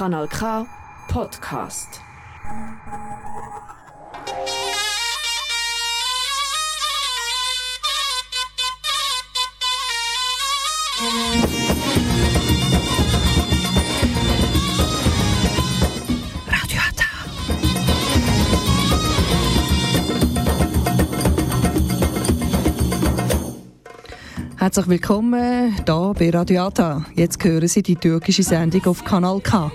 Kanal K Podcast. Herzlich willkommen hier bei Radiata. Jetzt hören Sie die türkische Sendung auf Kanal K.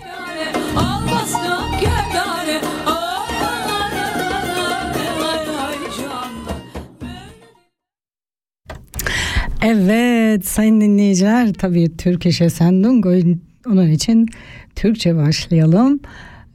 Evet sayın dinleyiciler tabii Türk İş Sendung onun için Türkçe başlayalım.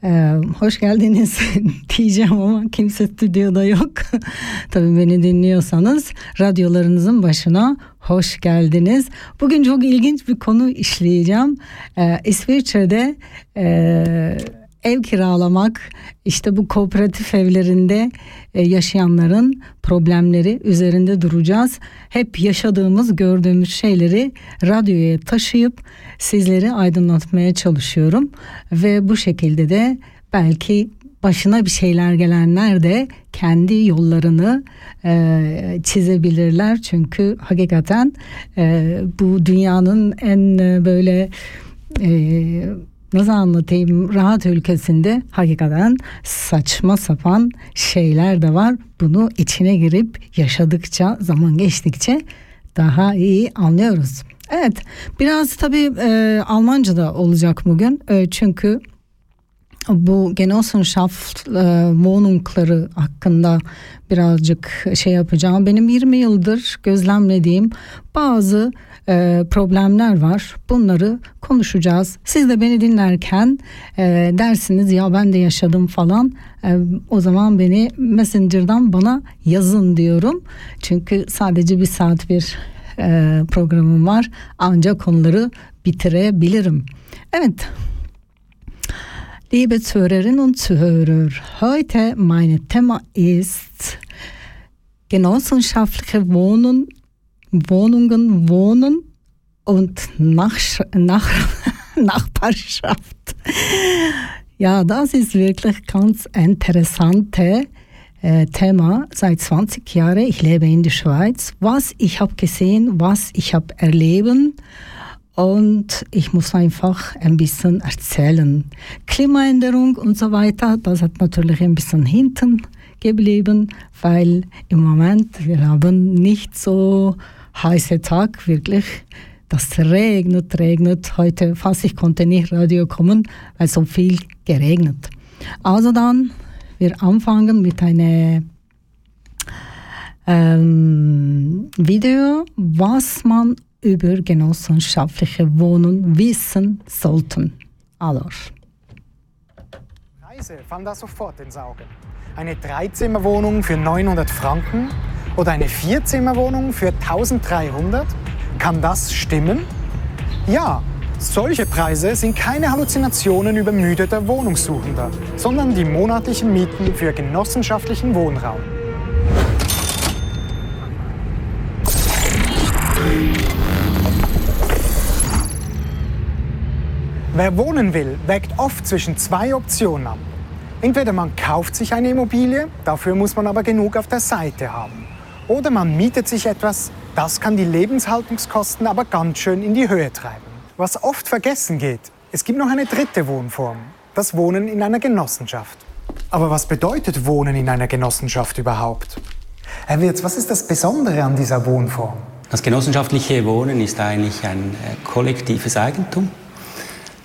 Ee, hoş geldiniz diyeceğim ama kimse stüdyoda yok. Tabii beni dinliyorsanız radyolarınızın başına hoş geldiniz. Bugün çok ilginç bir konu işleyeceğim. Ee, İsviçre'de e, ev kiralamak işte bu kooperatif evlerinde e, yaşayanların problemleri üzerinde duracağız. Hep yaşadığımız gördüğümüz şeyleri radyoya taşıyıp sizleri aydınlatmaya çalışıyorum ve bu şekilde de belki başına bir şeyler gelenler de kendi yollarını e, çizebilirler çünkü hakikaten e, bu dünyanın en e, böyle e, nasıl anlatayım rahat ülkesinde hakikaten saçma sapan şeyler de var. Bunu içine girip yaşadıkça zaman geçtikçe daha iyi anlıyoruz. Evet biraz tabii e, Almanca da olacak bugün e, çünkü bu Genossenschaft e, Wohnungları hakkında birazcık şey yapacağım. Benim 20 yıldır gözlemlediğim bazı e, problemler var. Bunları konuşacağız. Siz de beni dinlerken e, dersiniz ya ben de yaşadım falan. E, o zaman beni Messenger'dan bana yazın diyorum. Çünkü sadece bir saat bir e, programım var. Ancak konuları bitirebilirim. Evet. Liebe Zuhörerinnen und Zuhörer, heute mein Thema ist genossenschaftliche Wohnen Wohnungen wohnen und Nach Nach Nachbarschaft. Ja, das ist wirklich ganz interessante äh, Thema. Seit 20 Jahren, ich lebe in der Schweiz. Was ich habe gesehen, was ich habe erleben und ich muss einfach ein bisschen erzählen. Klimaänderung und so weiter, das hat natürlich ein bisschen hinten geblieben, weil im Moment wir haben nicht so heiße Tag, wirklich. Das regnet, regnet. Heute fast, ich konnte nicht Radio kommen, weil so viel geregnet. Also dann, wir anfangen mit einem ähm, Video, was man über genossenschaftliche Wohnungen wissen sollte. Also. Preise fallen da sofort ins Auge. Eine Dreizimmerwohnung für 900 Franken oder eine Vierzimmerwohnung für 1300? Kann das stimmen? Ja, solche Preise sind keine Halluzinationen übermüdeter Wohnungssuchender, sondern die monatlichen Mieten für genossenschaftlichen Wohnraum. Wer wohnen will, wägt oft zwischen zwei Optionen ab. Entweder man kauft sich eine Immobilie, dafür muss man aber genug auf der Seite haben. Oder man mietet sich etwas, das kann die Lebenshaltungskosten aber ganz schön in die Höhe treiben. Was oft vergessen geht, es gibt noch eine dritte Wohnform, das Wohnen in einer Genossenschaft. Aber was bedeutet Wohnen in einer Genossenschaft überhaupt? Herr Wirz, was ist das Besondere an dieser Wohnform? Das genossenschaftliche Wohnen ist eigentlich ein äh, kollektives Eigentum.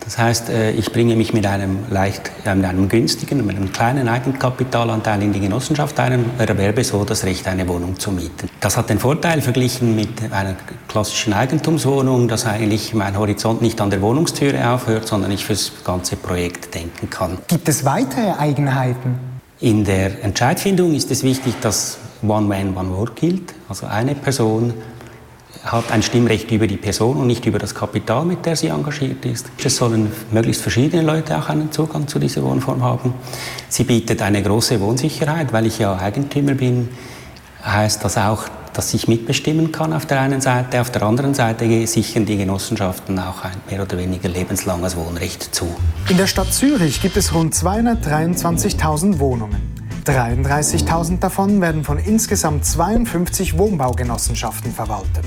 Das heißt, äh, ich bringe mich mit einem leicht, mit einem günstigen, mit einem kleinen Eigenkapitalanteil in die Genossenschaft ein und erwerbe so das Recht, eine Wohnung zu mieten. Das hat den Vorteil verglichen mit einer klassischen Eigentumswohnung, dass eigentlich mein Horizont nicht an der Wohnungstüre aufhört, sondern ich fürs ganze Projekt denken kann. Gibt es weitere Eigenheiten? In der Entscheidfindung ist es wichtig, dass One Man, One Vote gilt. Also eine Person hat ein Stimmrecht über die Person und nicht über das Kapital, mit der sie engagiert ist. Es sollen möglichst verschiedene Leute auch einen Zugang zu dieser Wohnform haben. Sie bietet eine große Wohnsicherheit, weil ich ja Eigentümer bin, heißt das auch, das ich mitbestimmen kann auf der einen Seite, auf der anderen Seite sichern die Genossenschaften auch ein mehr oder weniger lebenslanges Wohnrecht zu. In der Stadt Zürich gibt es rund 223.000 Wohnungen. 33.000 davon werden von insgesamt 52 Wohnbaugenossenschaften verwaltet.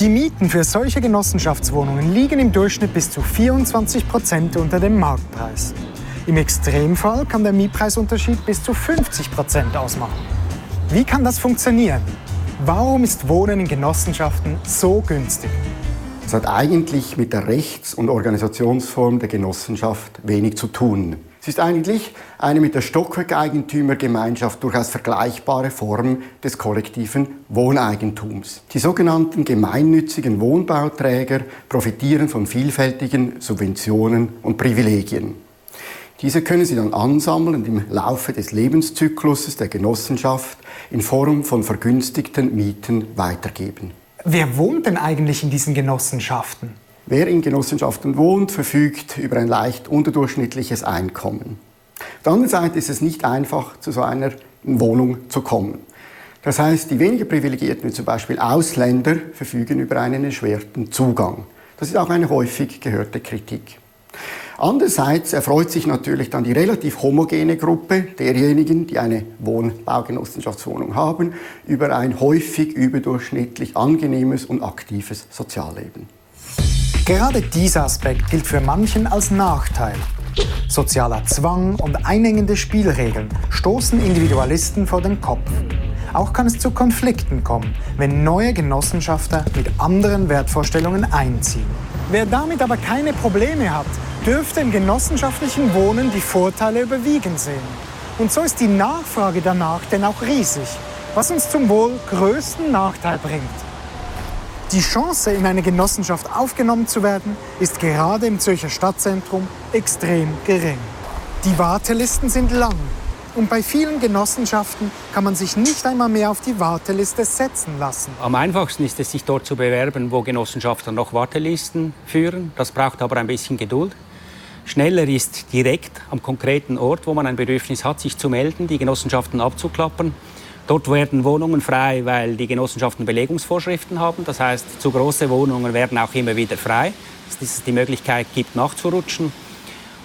Die Mieten für solche Genossenschaftswohnungen liegen im Durchschnitt bis zu 24 Prozent unter dem Marktpreis. Im Extremfall kann der Mietpreisunterschied bis zu 50 Prozent ausmachen. Wie kann das funktionieren? Warum ist Wohnen in Genossenschaften so günstig? Das hat eigentlich mit der Rechts- und Organisationsform der Genossenschaft wenig zu tun. Es ist eigentlich eine mit der Stockwerkeigentümergemeinschaft durchaus vergleichbare Form des kollektiven Wohneigentums. Die sogenannten gemeinnützigen Wohnbauträger profitieren von vielfältigen Subventionen und Privilegien. Diese können Sie dann ansammeln und im Laufe des Lebenszykluses der Genossenschaft in Form von vergünstigten Mieten weitergeben. Wer wohnt denn eigentlich in diesen Genossenschaften? Wer in Genossenschaften wohnt, verfügt über ein leicht unterdurchschnittliches Einkommen. Auf der anderen Seite ist es nicht einfach, zu so einer Wohnung zu kommen. Das heißt, die weniger Privilegierten, wie zum Beispiel Ausländer, verfügen über einen erschwerten Zugang. Das ist auch eine häufig gehörte Kritik. Andererseits erfreut sich natürlich dann die relativ homogene Gruppe derjenigen, die eine Wohnbaugenossenschaftswohnung haben, über ein häufig überdurchschnittlich angenehmes und aktives Sozialleben. Gerade dieser Aspekt gilt für manchen als Nachteil. Sozialer Zwang und einengende Spielregeln stoßen Individualisten vor den Kopf. Auch kann es zu Konflikten kommen, wenn neue Genossenschafter mit anderen Wertvorstellungen einziehen. Wer damit aber keine Probleme hat, dürfte im genossenschaftlichen Wohnen die Vorteile überwiegen sehen. Und so ist die Nachfrage danach denn auch riesig, was uns zum wohl größten Nachteil bringt. Die Chance, in eine Genossenschaft aufgenommen zu werden, ist gerade im Zürcher Stadtzentrum extrem gering. Die Wartelisten sind lang und bei vielen Genossenschaften kann man sich nicht einmal mehr auf die Warteliste setzen lassen. Am einfachsten ist es, sich dort zu bewerben, wo Genossenschaften noch Wartelisten führen. Das braucht aber ein bisschen Geduld. Schneller ist direkt am konkreten Ort, wo man ein Bedürfnis hat, sich zu melden, die Genossenschaften abzuklappern. Dort werden Wohnungen frei, weil die Genossenschaften Belegungsvorschriften haben. Das heißt, zu große Wohnungen werden auch immer wieder frei, dass es die Möglichkeit gibt, nachzurutschen.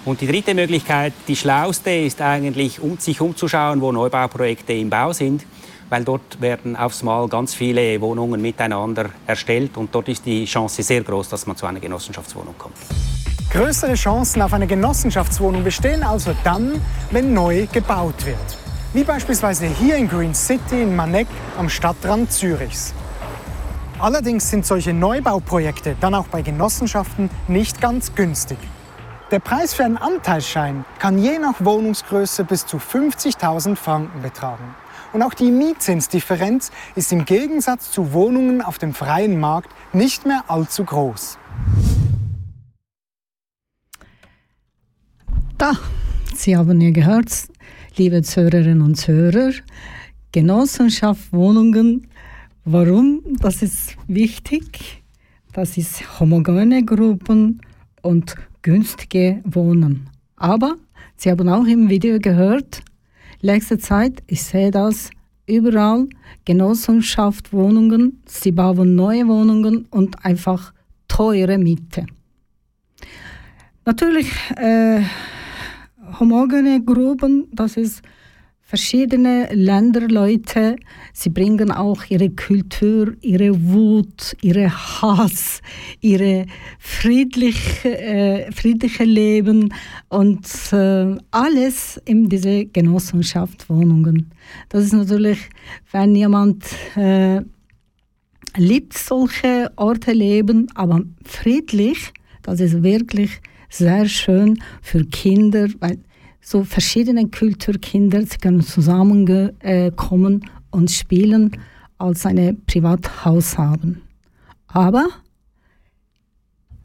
Und die dritte Möglichkeit, die schlauste, ist eigentlich, um, sich umzuschauen, wo Neubauprojekte im Bau sind, weil dort werden aufs Mal ganz viele Wohnungen miteinander erstellt und dort ist die Chance sehr groß, dass man zu einer Genossenschaftswohnung kommt. Größere Chancen auf eine Genossenschaftswohnung bestehen also dann, wenn neu gebaut wird. Wie beispielsweise hier in Green City in Maneck am Stadtrand Zürichs. Allerdings sind solche Neubauprojekte dann auch bei Genossenschaften nicht ganz günstig. Der Preis für einen Anteilsschein kann je nach Wohnungsgröße bis zu 50.000 Franken betragen. Und auch die Mietzinsdifferenz ist im Gegensatz zu Wohnungen auf dem freien Markt nicht mehr allzu groß. Da, Sie haben ja gehört, liebe Zuhörerinnen und Zuhörer, Genossenschaft Wohnungen, warum? Das ist wichtig. Das ist homogene Gruppen und günstige Wohnen. Aber Sie haben auch im Video gehört, letzte Zeit, ich sehe das überall, Genossenschaft Wohnungen, sie bauen neue Wohnungen und einfach teure Miete. Natürlich äh, homogene Gruppen, das ist verschiedene Länderleute. Sie bringen auch ihre Kultur, ihre Wut, ihre Hass, ihre friedliche, äh, friedliche Leben und äh, alles in diese Genossenschaft Wohnungen. Das ist natürlich, wenn jemand äh, liebt solche Orte leben, aber friedlich, das ist wirklich sehr schön für Kinder, weil so verschiedene Kulturkinder können zusammenkommen und spielen als ein Privathaus haben. Aber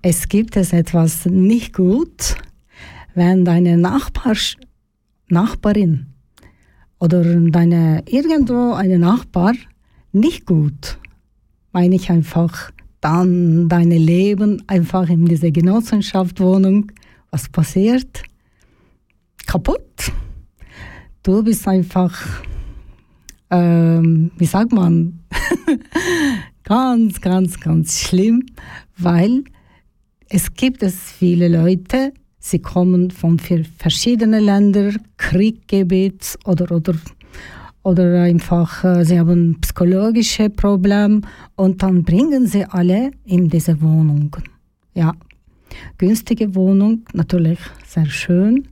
es gibt es etwas nicht gut, wenn deine Nachbar, Nachbarin oder deine irgendwo eine Nachbar nicht gut, meine ich einfach dann dein Leben einfach in dieser Genossenschaftswohnung, was passiert? Kaputt. Du bist einfach, ähm, wie sagt man, ganz, ganz, ganz schlimm, weil es gibt es viele Leute, sie kommen von verschiedenen Ländern, Krieggebiet oder, oder, oder einfach, äh, sie haben psychologische Probleme und dann bringen sie alle in diese Wohnung. Ja, günstige Wohnung, natürlich sehr schön.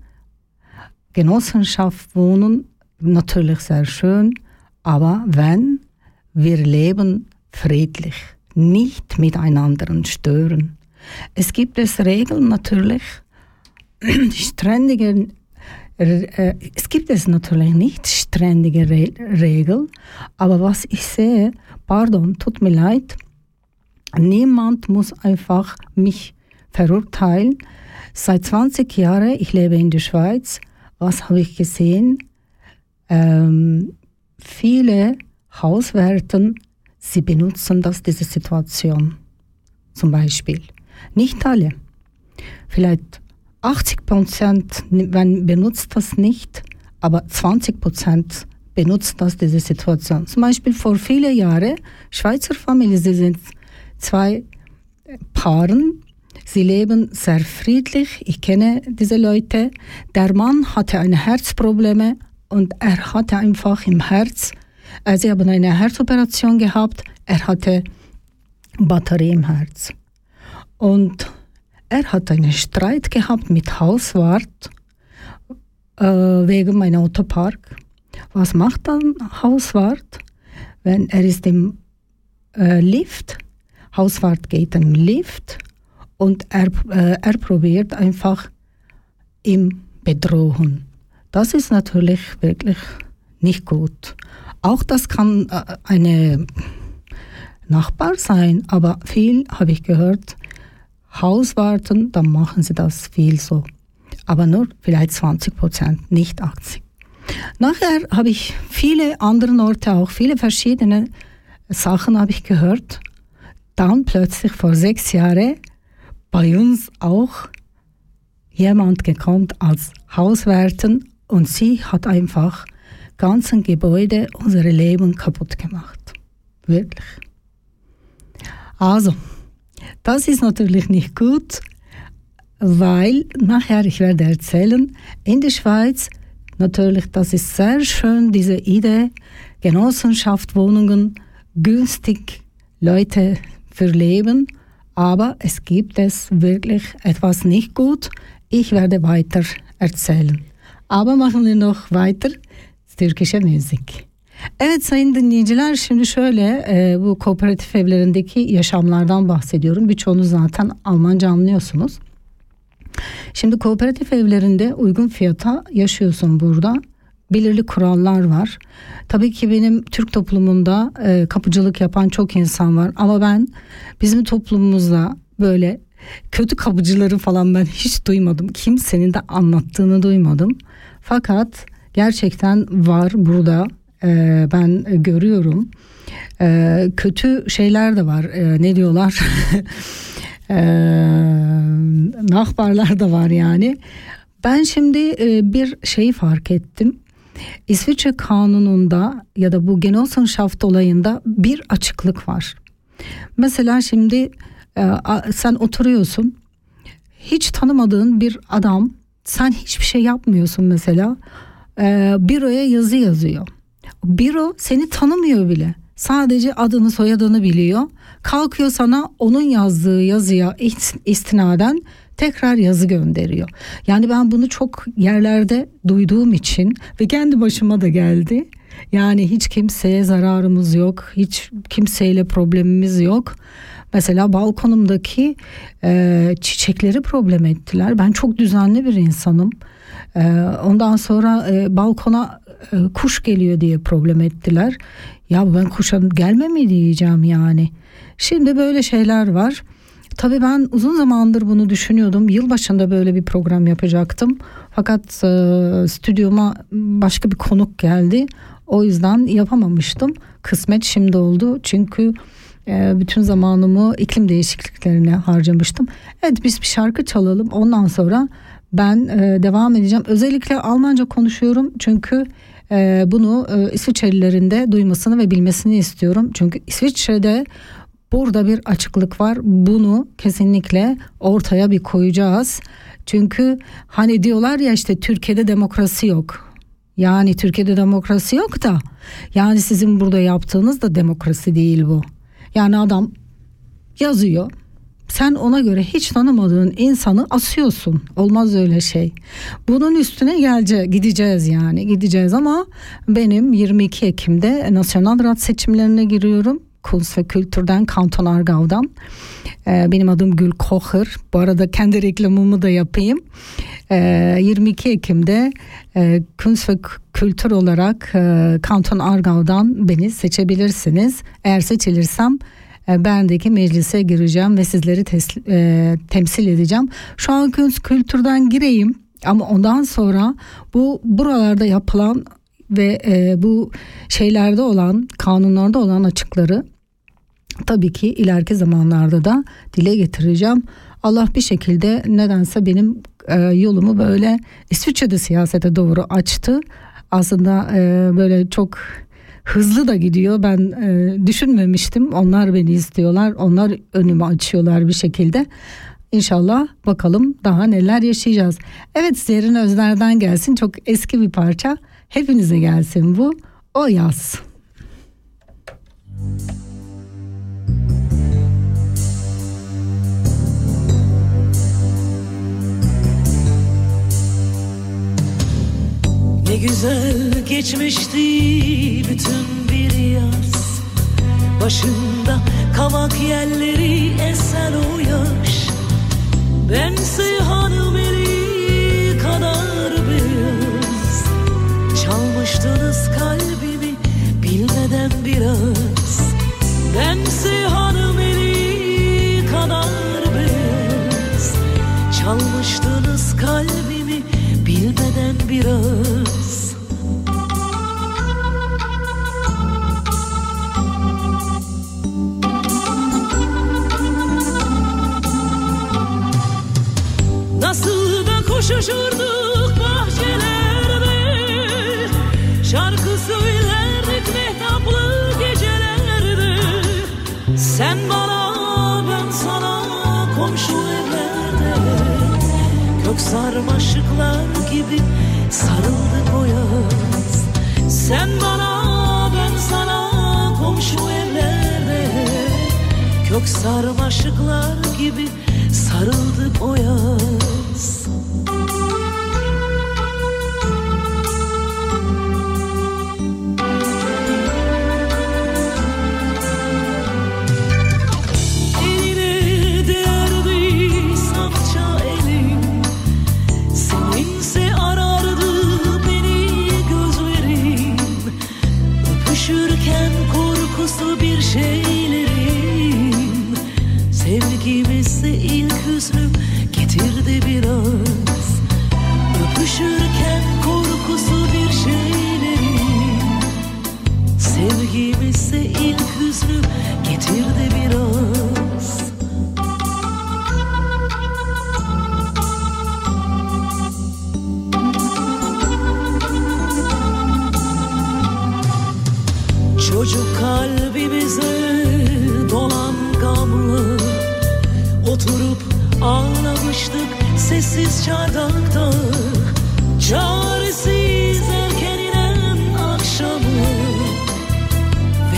Genossenschaft wohnen, natürlich sehr schön. Aber wenn wir leben friedlich, nicht miteinander stören. Es gibt es Regeln natürlich, ständige, es gibt es natürlich nicht ständige Re Regeln, aber was ich sehe, pardon, tut mir leid, niemand muss einfach mich verurteilen. Seit 20 Jahren, ich lebe in der Schweiz, was habe ich gesehen? Ähm, viele Hauswärter, sie benutzen das, diese Situation. Zum Beispiel. Nicht alle. Vielleicht 80 Prozent benutzt das nicht, aber 20 Prozent benutzt das, diese Situation. Zum Beispiel vor vielen Jahren, Schweizer Familie, sie sind zwei Paaren, sie leben sehr friedlich, ich kenne diese Leute. Der Mann hatte eine Herzprobleme und er hatte einfach im Herz, äh, sie haben eine Herzoperation gehabt, er hatte Batterie im Herz. Und er hat einen Streit gehabt mit Hauswart äh, wegen meinem Autopark. Was macht dann Hauswart? Wenn er ist im äh, Lift, Hauswart geht im Lift und er, äh, er probiert einfach ihm bedrohen. Das ist natürlich wirklich nicht gut. Auch das kann äh, eine Nachbar sein, aber viel habe ich gehört, Hauswarten, dann machen sie das viel so. Aber nur vielleicht 20 Prozent, nicht 80. Nachher habe ich viele andere Orte, auch viele verschiedene Sachen habe ich gehört. Dann plötzlich vor sechs Jahren bei uns auch jemand gekommen als Hauswärtin und sie hat einfach ganzen Gebäude unsere Leben kaputt gemacht. Wirklich. Also, das ist natürlich nicht gut, weil nachher, ich werde erzählen, in der Schweiz, natürlich, das ist sehr schön, diese Idee, Genossenschaft, Wohnungen, günstig Leute für Leben, aber es gibt es wirklich etwas nicht gut. Ich werde weiter erzählen. Aber machen wir noch weiter türkische Musik. Evet sayın dinleyiciler şimdi şöyle e, bu kooperatif evlerindeki yaşamlardan bahsediyorum. Birçoğunuz zaten Almanca anlıyorsunuz. Şimdi kooperatif evlerinde uygun fiyata yaşıyorsun burada. Belirli kurallar var. Tabii ki benim Türk toplumunda e, kapıcılık yapan çok insan var. Ama ben bizim toplumumuzda böyle kötü kapıcıları falan ben hiç duymadım. Kimsenin de anlattığını duymadım. Fakat gerçekten var burada e, ben görüyorum. E, kötü şeyler de var. E, ne diyorlar? e, nahbarlar da var yani. Ben şimdi e, bir şeyi fark ettim. İsviçre kanununda ya da bu Genossenschaft olayında bir açıklık var. Mesela şimdi e, sen oturuyorsun. Hiç tanımadığın bir adam sen hiçbir şey yapmıyorsun mesela. E, büroya yazı yazıyor. Büro seni tanımıyor bile. Sadece adını soyadını biliyor. Kalkıyor sana onun yazdığı yazıya istinaden tekrar yazı gönderiyor. Yani ben bunu çok yerlerde duyduğum için ve kendi başıma da geldi. Yani hiç kimseye zararımız yok, hiç kimseyle problemimiz yok. Mesela balkonumdaki e, çiçekleri problem ettiler. Ben çok düzenli bir insanım. E, ondan sonra e, balkona e, kuş geliyor diye problem ettiler. Ya ben kuşa gelme mi diyeceğim yani. Şimdi böyle şeyler var. Tabii ben uzun zamandır bunu düşünüyordum. Yılbaşında böyle bir program yapacaktım. Fakat e, stüdyoma başka bir konuk geldi. O yüzden yapamamıştım. Kısmet şimdi oldu. Çünkü e, bütün zamanımı iklim değişikliklerine harcamıştım. Evet biz bir şarkı çalalım. Ondan sonra ben e, devam edeceğim. Özellikle Almanca konuşuyorum çünkü e, bunu e, İsviçrelilerin de duymasını ve bilmesini istiyorum. Çünkü İsviçre'de burada bir açıklık var. Bunu kesinlikle ortaya bir koyacağız. Çünkü hani diyorlar ya işte Türkiye'de demokrasi yok. Yani Türkiye'de demokrasi yok da yani sizin burada yaptığınız da demokrasi değil bu. Yani adam yazıyor. Sen ona göre hiç tanımadığın insanı asıyorsun. Olmaz öyle şey. Bunun üstüne gelece gideceğiz yani gideceğiz ama benim 22 Ekim'de Nasyonal Rad seçimlerine giriyorum. Kunst ve Kültür'den Kanton Argav'dan. Ee, benim adım Gül Kocher. Bu arada kendi reklamımı da yapayım. Ee, 22 Ekim'de e, Kunst ve Kültür olarak e, Kanton Argav'dan beni seçebilirsiniz. Eğer seçilirsem e, bendeki meclise gireceğim ve sizleri tesli, e, temsil edeceğim. Şu an Kültür'den gireyim ama ondan sonra bu buralarda yapılan ve e, bu şeylerde olan kanunlarda olan açıkları tabii ki ileriki zamanlarda da dile getireceğim. Allah bir şekilde nedense benim e, yolumu böyle İsviçre'de siyasete doğru açtı. Aslında e, böyle çok hızlı da gidiyor. Ben e, düşünmemiştim. Onlar beni istiyorlar. Onlar önümü açıyorlar bir şekilde. İnşallah bakalım daha neler yaşayacağız. Evet Zerrin Özler'den gelsin. Çok eski bir parça. Hepinize gelsin bu. O yaz. Ne güzel geçmişti bütün bir yaz. Başında kavak yerleri esen o yaş. Bense hanım eli kadar beyaz. Çalmıştınız kalbimi bilmeden biraz. Bense hanım eli kadar beyaz. Çalmıştınız kalbimi bilmeden biraz uzaklara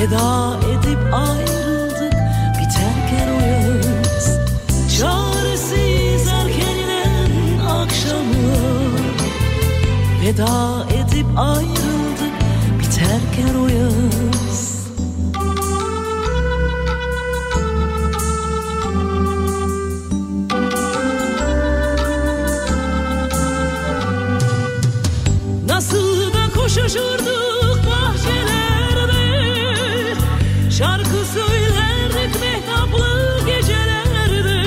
Veda edip ayrıldık biterken o yaz Çaresiz erken inen akşamı. Veda edip ayrıldık biterken o yaz Nasıl da koşuşurduk Şarkı söylerdik mehtaplı gecelerde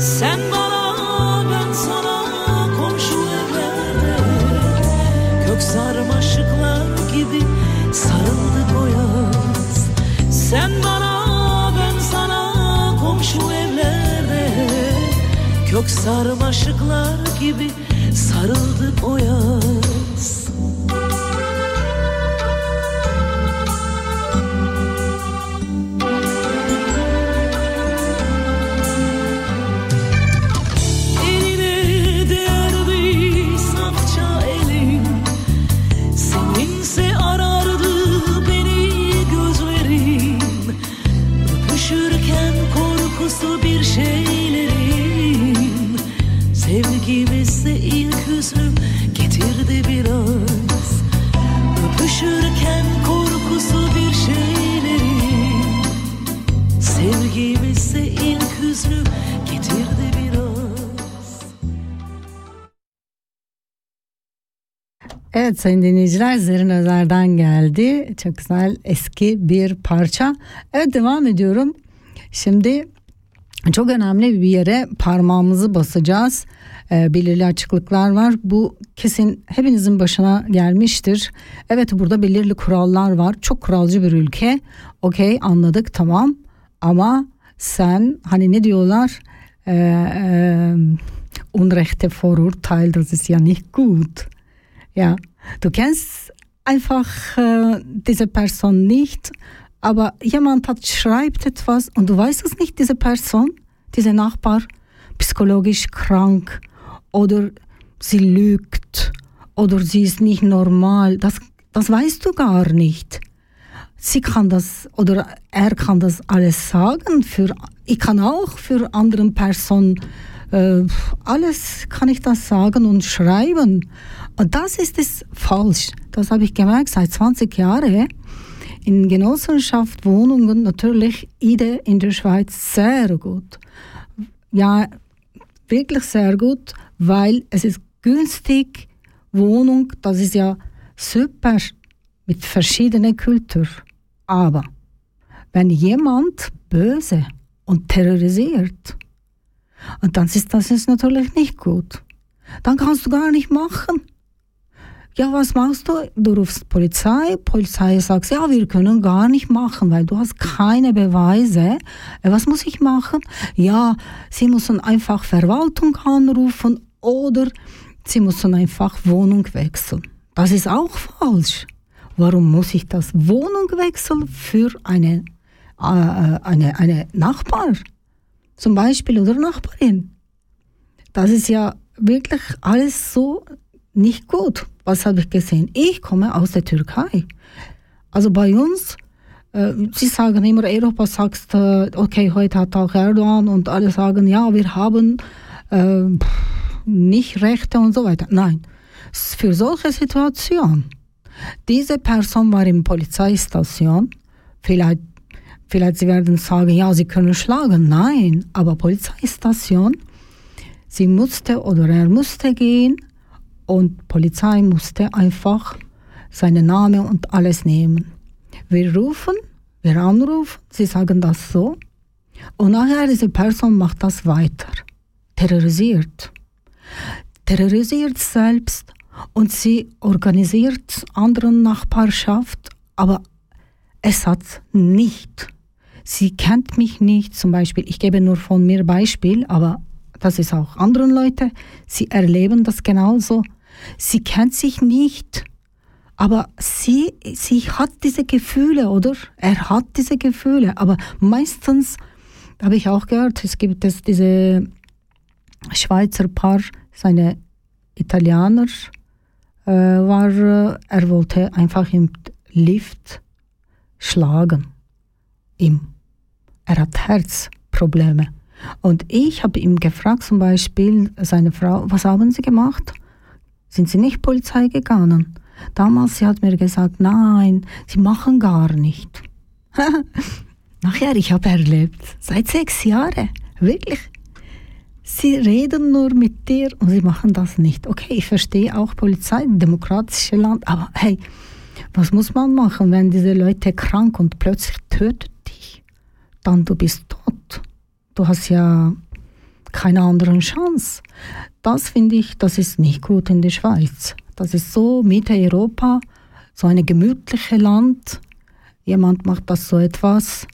Sen bana ben sana komşu evlerde. Kök sarmaşıklar gibi sarıldık o yaz. Sen bana ben sana komşu evlerde. Kök sarmaşıklar gibi sarıldık o yaz Evet sayın dinleyiciler Zerrin Özer'den geldi. Çok güzel eski bir parça. Evet devam ediyorum. Şimdi çok önemli bir yere parmağımızı basacağız. Ee, belirli açıklıklar var. Bu kesin hepinizin başına gelmiştir. Evet burada belirli kurallar var. Çok kuralcı bir ülke. Okey anladık tamam. Ama sen hani ne diyorlar? Ee, e, Unrechte Vorurteil, das ist ja nicht gut. Ja, du kennst einfach äh, diese Person nicht, aber jemand hat schreibt etwas und du weißt es nicht, diese Person, dieser Nachbar, psychologisch krank oder sie lügt oder sie ist nicht normal. Das, das weißt du gar nicht. Sie kann das oder er kann das alles sagen. Für, ich kann auch für anderen Personen äh, alles kann ich das sagen und schreiben. Und das ist es falsch. Das habe ich gemerkt seit 20 Jahren. In Genossenschaft, Wohnungen natürlich IDE in der Schweiz sehr gut. Ja, wirklich sehr gut, weil es ist günstig. Wohnung, das ist ja super mit verschiedenen Kulturen. Aber wenn jemand böse und terrorisiert, und dann ist das ist natürlich nicht gut. Dann kannst du gar nicht machen. Ja, was machst du? Du rufst Polizei, Polizei sagt, ja, wir können gar nicht machen, weil du hast keine Beweise. Äh, Was muss ich machen? Ja, sie müssen einfach Verwaltung anrufen oder sie müssen einfach Wohnung wechseln. Das ist auch falsch. Warum muss ich das Wohnung wechseln für eine, äh, eine, eine Nachbar? Zum Beispiel oder Nachbarin. Das ist ja wirklich alles so nicht gut. Was habe ich gesehen? Ich komme aus der Türkei. Also bei uns, äh, sie sagen immer, Europa sagt, äh, okay, heute hat auch Erdogan und alle sagen, ja, wir haben äh, nicht Rechte und so weiter. Nein, für solche Situationen. Diese Person war in Polizeistation. Vielleicht, vielleicht sie werden sagen, ja, sie können schlagen. Nein, aber Polizeistation. Sie musste oder er musste gehen und Polizei musste einfach seinen Namen und alles nehmen. Wir rufen, wir anrufen, sie sagen das so und nachher diese Person macht das weiter, terrorisiert, terrorisiert selbst und sie organisiert anderen Nachbarschaft, aber es hat nicht. Sie kennt mich nicht, zum Beispiel, ich gebe nur von mir Beispiel, aber das ist auch anderen Leute, sie erleben das genauso. Sie kennt sich nicht, aber sie, sie hat diese Gefühle, oder? Er hat diese Gefühle, aber meistens habe ich auch gehört, es gibt es diese Schweizer Paar, seine Italiener, äh, war, er wollte einfach im Lift schlagen. Ihm. Er hat Herzprobleme. Und ich habe ihm gefragt, zum Beispiel seine Frau, was haben Sie gemacht? Sind Sie nicht Polizei gegangen? Damals, sie hat mir gesagt, nein, Sie machen gar nicht. Nachher, ich habe erlebt, seit sechs Jahren, wirklich. Sie reden nur mit dir und sie machen das nicht. Okay, ich verstehe auch Polizei, demokratisches Land, aber hey, was muss man machen, wenn diese Leute krank und plötzlich tötet? Dann du bist tot. Du hast ja keine andere Chance. Das finde ich, das ist nicht gut in der Schweiz. Das ist so Mitte Europa, so ein gemütliches Land. Jemand macht das so etwas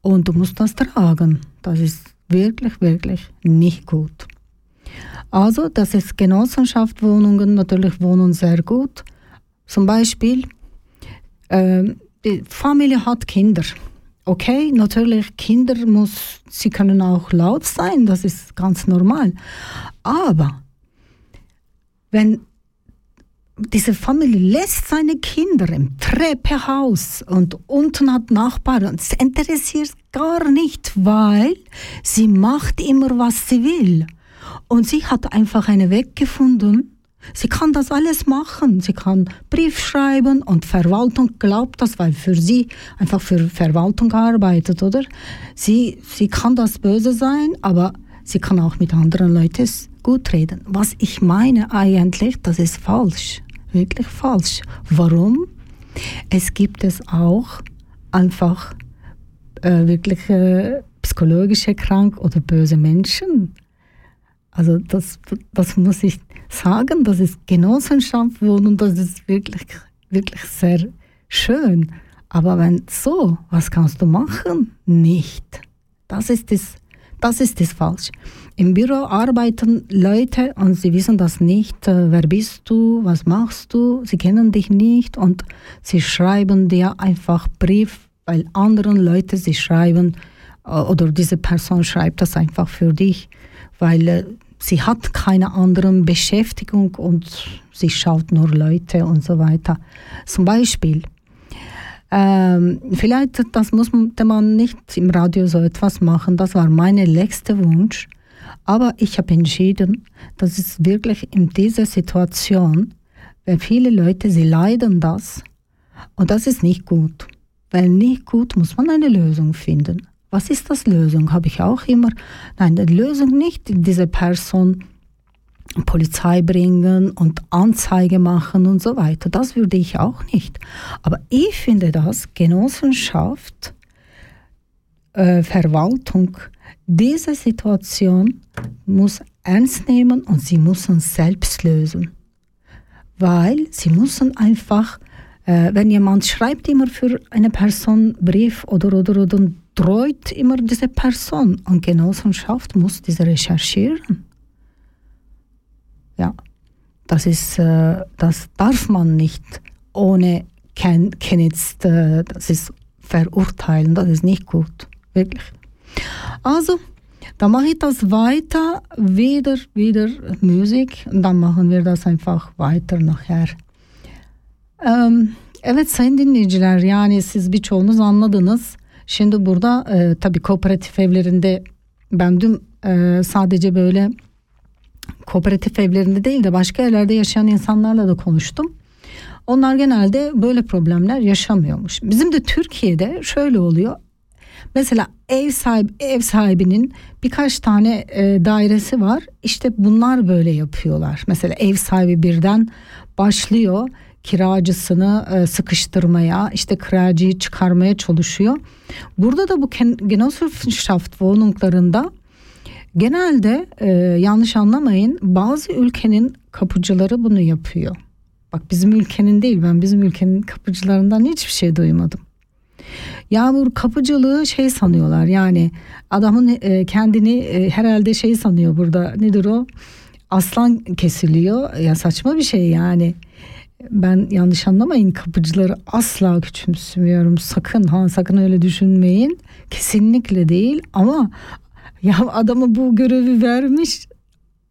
und du musst das tragen. Das ist wirklich, wirklich nicht gut. Also, das ist Genossenschaft Wohnungen, natürlich wohnen sehr gut. Zum Beispiel, ähm, die Familie hat Kinder. Okay, natürlich, Kinder muss, sie können auch laut sein, das ist ganz normal. Aber wenn diese Familie lässt seine Kinder im Treppenhaus und unten hat Nachbarn und es interessiert gar nicht, weil sie macht immer, was sie will. Und sie hat einfach einen Weg gefunden, Sie kann das alles machen. Sie kann Brief schreiben und Verwaltung glaubt das, weil für sie einfach für Verwaltung arbeitet, oder? Sie, sie kann das böse sein, aber sie kann auch mit anderen Leuten gut reden. Was ich meine eigentlich, das ist falsch. Wirklich falsch. Warum? Es gibt es auch einfach äh, wirklich äh, psychologische krank oder böse Menschen. Also das, das muss ich sagen, das ist Genossenschaft und das ist wirklich, wirklich sehr schön. Aber wenn so, was kannst du machen? Nicht. Das ist das, das ist das falsch. Im Büro arbeiten Leute und sie wissen das nicht. Äh, wer bist du? Was machst du? Sie kennen dich nicht und sie schreiben dir einfach Brief, weil anderen Leute sie schreiben äh, oder diese Person schreibt das einfach für dich, weil äh, sie hat keine andere Beschäftigung und sie schaut nur Leute und so weiter. Zum Beispiel, ähm, vielleicht das muss man nicht im Radio so etwas machen, das war mein letzter Wunsch, aber ich habe entschieden, dass es wirklich in dieser Situation, weil viele Leute, sie leiden das und das ist nicht gut. Weil nicht gut, muss man eine Lösung finden. Was ist das Lösung? Habe ich auch immer. Nein, die Lösung nicht, diese Person Polizei bringen und Anzeige machen und so weiter. Das würde ich auch nicht. Aber ich finde das Genossenschaft, äh, Verwaltung, diese Situation muss ernst nehmen und sie müssen selbst lösen. Weil sie müssen einfach, äh, wenn jemand schreibt immer für eine Person Brief oder, oder, oder treut immer diese Person und Genossenschaft muss diese recherchieren. Ja, das ist, äh, das darf man nicht ohne Ken Kenntnis, äh, das ist verurteilen, das ist nicht gut, wirklich. Also, dann mache ich das weiter, wieder, wieder Musik und dann machen wir das einfach weiter nachher. Um, evet sayın dinleyiciler yani siz birçoğunuz anladınız. Şimdi burada e, tabii kooperatif evlerinde ben dün e, sadece böyle kooperatif evlerinde değil de başka yerlerde yaşayan insanlarla da konuştum. Onlar genelde böyle problemler yaşamıyormuş. Bizim de Türkiye'de şöyle oluyor. Mesela ev sahibi ev sahibinin birkaç tane e, dairesi var. İşte bunlar böyle yapıyorlar. Mesela ev sahibi birden başlıyor kiracısını e, sıkıştırmaya, işte kiracıyı çıkarmaya çalışıyor. Burada da bu Genossenschaft Wohnunglarında genelde e, yanlış anlamayın bazı ülkenin kapıcıları bunu yapıyor. Bak bizim ülkenin değil ben bizim ülkenin kapıcılarından hiçbir şey duymadım. Ya bu kapıcılığı şey sanıyorlar yani adamın e, kendini herhalde şey sanıyor burada nedir o aslan kesiliyor ya saçma bir şey yani ben yanlış anlamayın kapıcıları asla küçümsemiyorum. Sakın ha sakın öyle düşünmeyin. Kesinlikle değil ama ya adamı bu görevi vermiş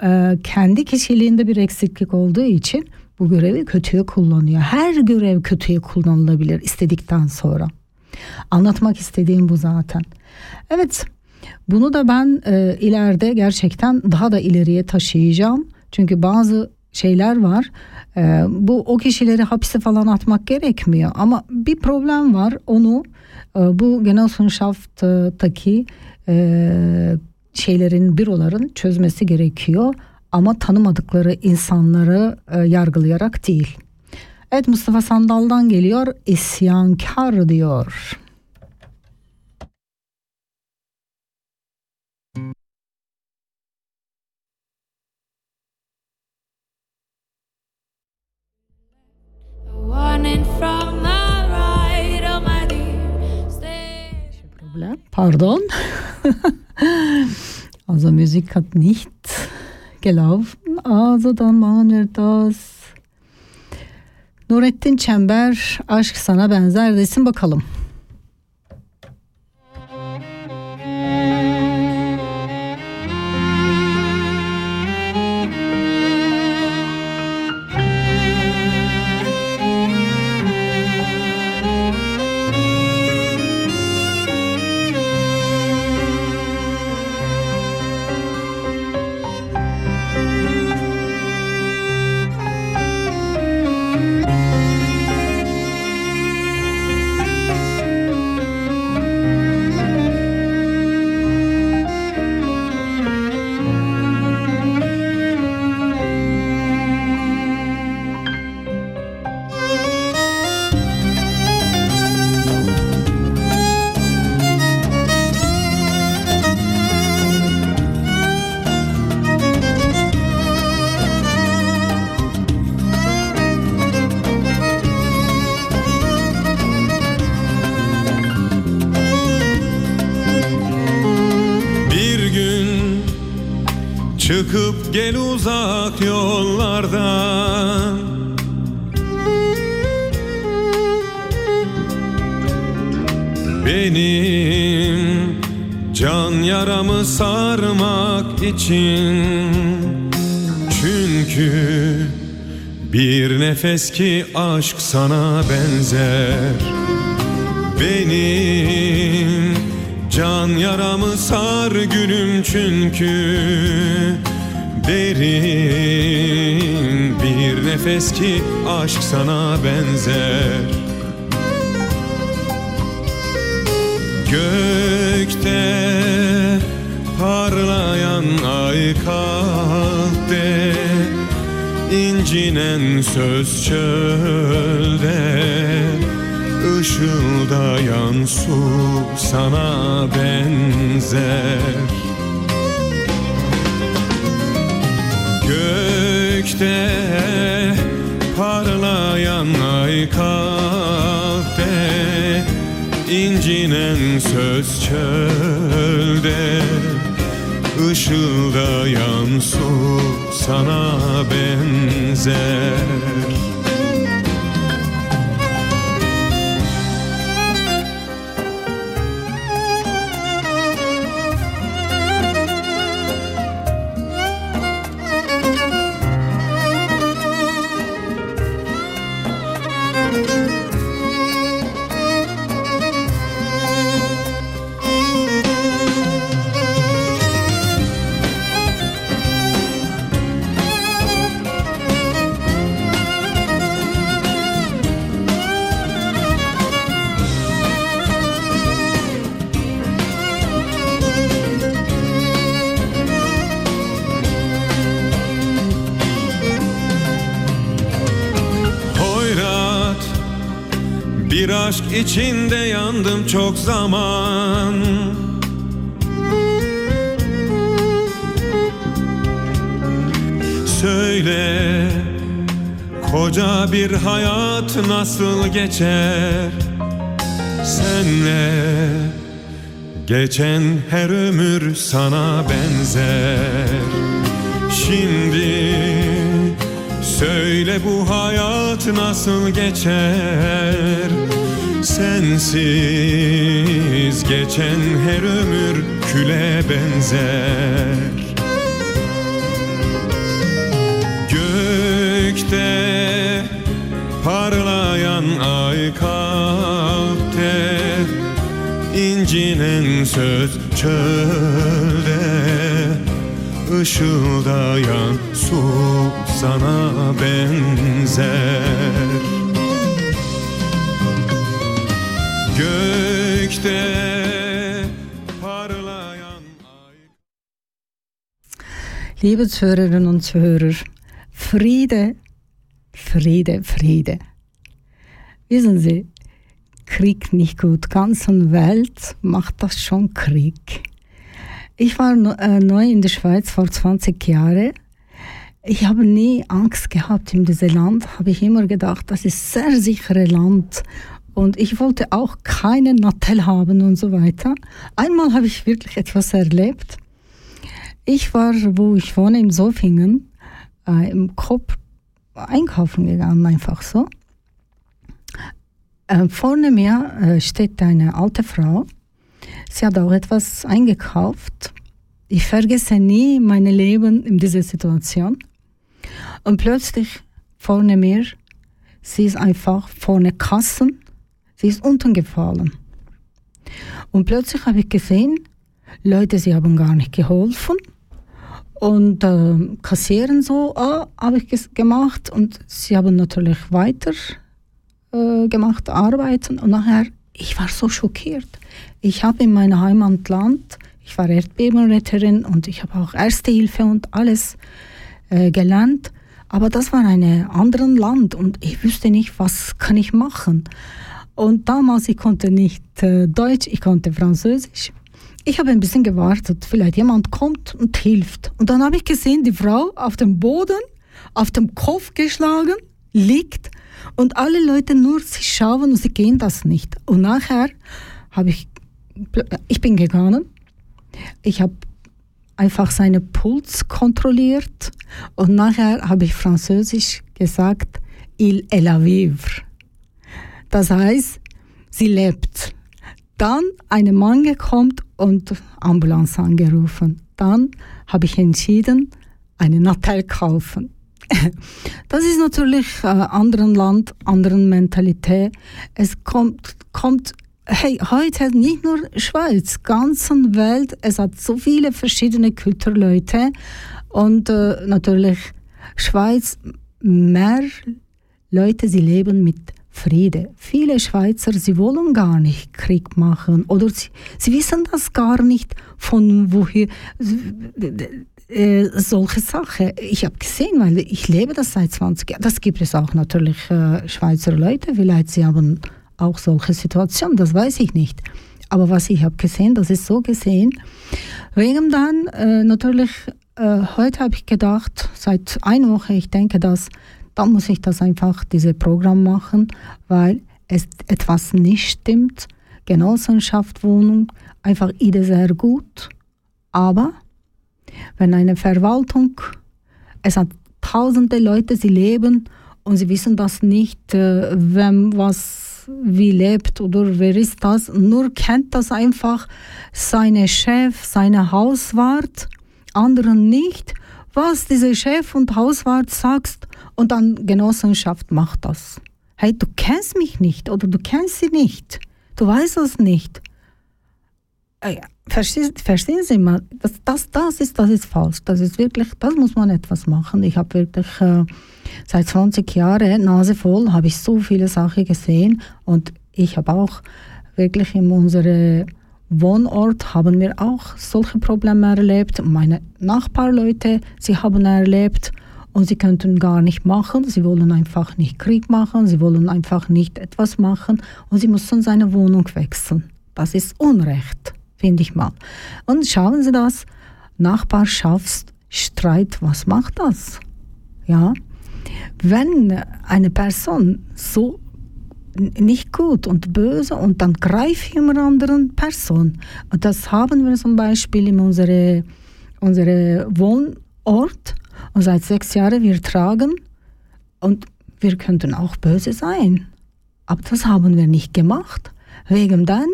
e, kendi kişiliğinde bir eksiklik olduğu için bu görevi kötüye kullanıyor. Her görev kötüye kullanılabilir istedikten sonra. Anlatmak istediğim bu zaten. Evet bunu da ben e, ileride gerçekten daha da ileriye taşıyacağım. Çünkü bazı şeyler var. Ee, bu o kişileri hapse falan atmak gerekmiyor ama bir problem var. Onu e, bu Genossenschaft'taki e, şeylerin büroların çözmesi gerekiyor ama tanımadıkları insanları e, yargılayarak değil. Evet Mustafa Sandal'dan geliyor isyankar diyor. Pardon. also Musik hat nicht gelaufen. Also dann machen wir das. Nurettin Çember Aşk Sana Benzer desin bakalım. Nefes ki aşk sana benzer. Benim can yaramı sar gülüm çünkü. Derin bir nefes ki aşk sana benzer. Gökte incinen söz çölde ışıldayan su sana benzer. Gökte parlayan ay kalpte incinen söz çölde ışıldayan su sana benzer içinde yandım çok zaman. Söyle Koca bir hayat nasıl geçer? Senle Geçen her ömür sana benzer. Şimdi Söyle bu hayat nasıl geçer Sensiz geçen her ömür küle benzer. Gökte parlayan ay kalpte incinen söz çölde ışıldayan su sana benzer Ay Liebe Zuhörerinnen und Zuhörer, Friede, Friede, Friede. Wissen Sie, Krieg nicht gut. Ganzen Welt macht das schon Krieg. Ich war äh, neu in der Schweiz vor 20 Jahren. Ich habe nie Angst gehabt in diesem Land. Habe ich immer gedacht, das ist sehr sichere Land. Und ich wollte auch keinen Nattel haben und so weiter. Einmal habe ich wirklich etwas erlebt. Ich war, wo ich wohne, im Sofingen, äh, im Kopf einkaufen gegangen, einfach so. Äh, vorne mir äh, steht eine alte Frau. Sie hat auch etwas eingekauft. Ich vergesse nie mein Leben in dieser Situation. Und plötzlich vorne mir, sie ist einfach vorne Kassen, sie ist unten gefallen. Und plötzlich habe ich gesehen, Leute, sie haben gar nicht geholfen. Und äh, kassieren so, ah, habe ich gemacht. Und sie haben natürlich weiter äh, gemacht, arbeiten. Und nachher, ich war so schockiert. Ich habe in meinem Heimatland, ich war Erdbebenretterin und ich habe auch Erste Hilfe und alles äh, gelernt. Aber das war ein anderes Land und ich wusste nicht, was kann ich machen. Und damals, ich konnte nicht äh, Deutsch, ich konnte Französisch. Ich habe ein bisschen gewartet, vielleicht jemand kommt und hilft. Und dann habe ich gesehen, die Frau auf dem Boden, auf dem Kopf geschlagen, liegt und alle Leute nur sie schauen und sie gehen das nicht. Und nachher habe ich, ich bin gegangen, ich habe einfach seinen Puls kontrolliert und nachher habe ich französisch gesagt, il est la vivre. Das heißt, sie lebt. Dann ein Mann gekommen und Ambulanz angerufen. Dann habe ich entschieden, einen Hotel kaufen. Das ist natürlich äh, anderen Land, anderen Mentalität. Es kommt, kommt hey, heute nicht nur Schweiz, ganzen Welt. Es hat so viele verschiedene Kulturleute und äh, natürlich Schweiz mehr Leute, sie leben mit Friede. Viele Schweizer, sie wollen gar nicht Krieg machen oder sie, sie wissen das gar nicht von woher äh, solche Sachen. Ich habe gesehen, weil ich lebe das seit 20 Jahren. Das gibt es auch natürlich äh, Schweizer Leute, vielleicht sie haben auch solche Situationen, das weiß ich nicht. Aber was ich habe gesehen, das ist so gesehen. Wegen dann äh, natürlich, äh, heute habe ich gedacht, seit einer Woche, ich denke, dass dann muss ich das einfach, dieses Programm machen, weil es etwas nicht stimmt. Genossenschaft, Wohnung, einfach Idee sehr gut. Aber wenn eine Verwaltung, es hat tausende Leute, sie leben und sie wissen das nicht, äh, wem was wie lebt oder wer ist das, nur kennt das einfach seine Chef, seine Hauswart, anderen nicht, was dieser Chef und Hauswart sagt und dann Genossenschaft macht das. Hey, du kennst mich nicht oder du kennst sie nicht, du weißt es nicht. Äh, Verstehen, verstehen Sie mal, das, das, das, ist, das ist falsch. Das ist wirklich, das muss man etwas machen. Ich habe wirklich äh, seit 20 Jahren Nase voll, habe ich so viele Sachen gesehen und ich habe auch wirklich in unserem Wohnort haben wir auch solche Probleme erlebt. Meine Nachbarleute, sie haben erlebt und sie könnten gar nicht machen. Sie wollen einfach nicht Krieg machen, sie wollen einfach nicht etwas machen und sie mussten seine Wohnung wechseln. Das ist Unrecht finde ich mal. Und schauen Sie das, Nachbarschaftsstreit, was macht das? Ja, wenn eine Person so nicht gut und böse und dann greift jemand anderen Person. Das haben wir zum Beispiel in unserem unsere Wohnort und seit sechs Jahren wir tragen und wir könnten auch böse sein. Aber das haben wir nicht gemacht. Wegen dann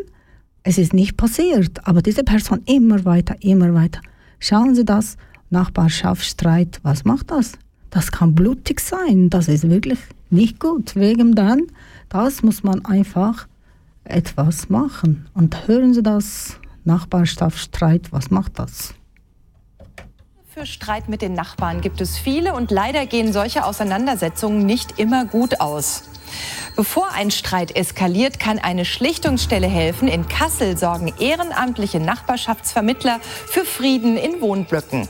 es ist nicht passiert, aber diese Person immer weiter, immer weiter. Schauen Sie das, Nachbarschaftsstreit, was macht das? Das kann blutig sein, das ist wirklich nicht gut. Wegen dann, das muss man einfach etwas machen. Und hören Sie das, Nachbarschaftsstreit, was macht das? Für Streit mit den Nachbarn gibt es viele und leider gehen solche Auseinandersetzungen nicht immer gut aus. Bevor ein Streit eskaliert, kann eine Schlichtungsstelle helfen. In Kassel sorgen ehrenamtliche Nachbarschaftsvermittler für Frieden in Wohnblöcken.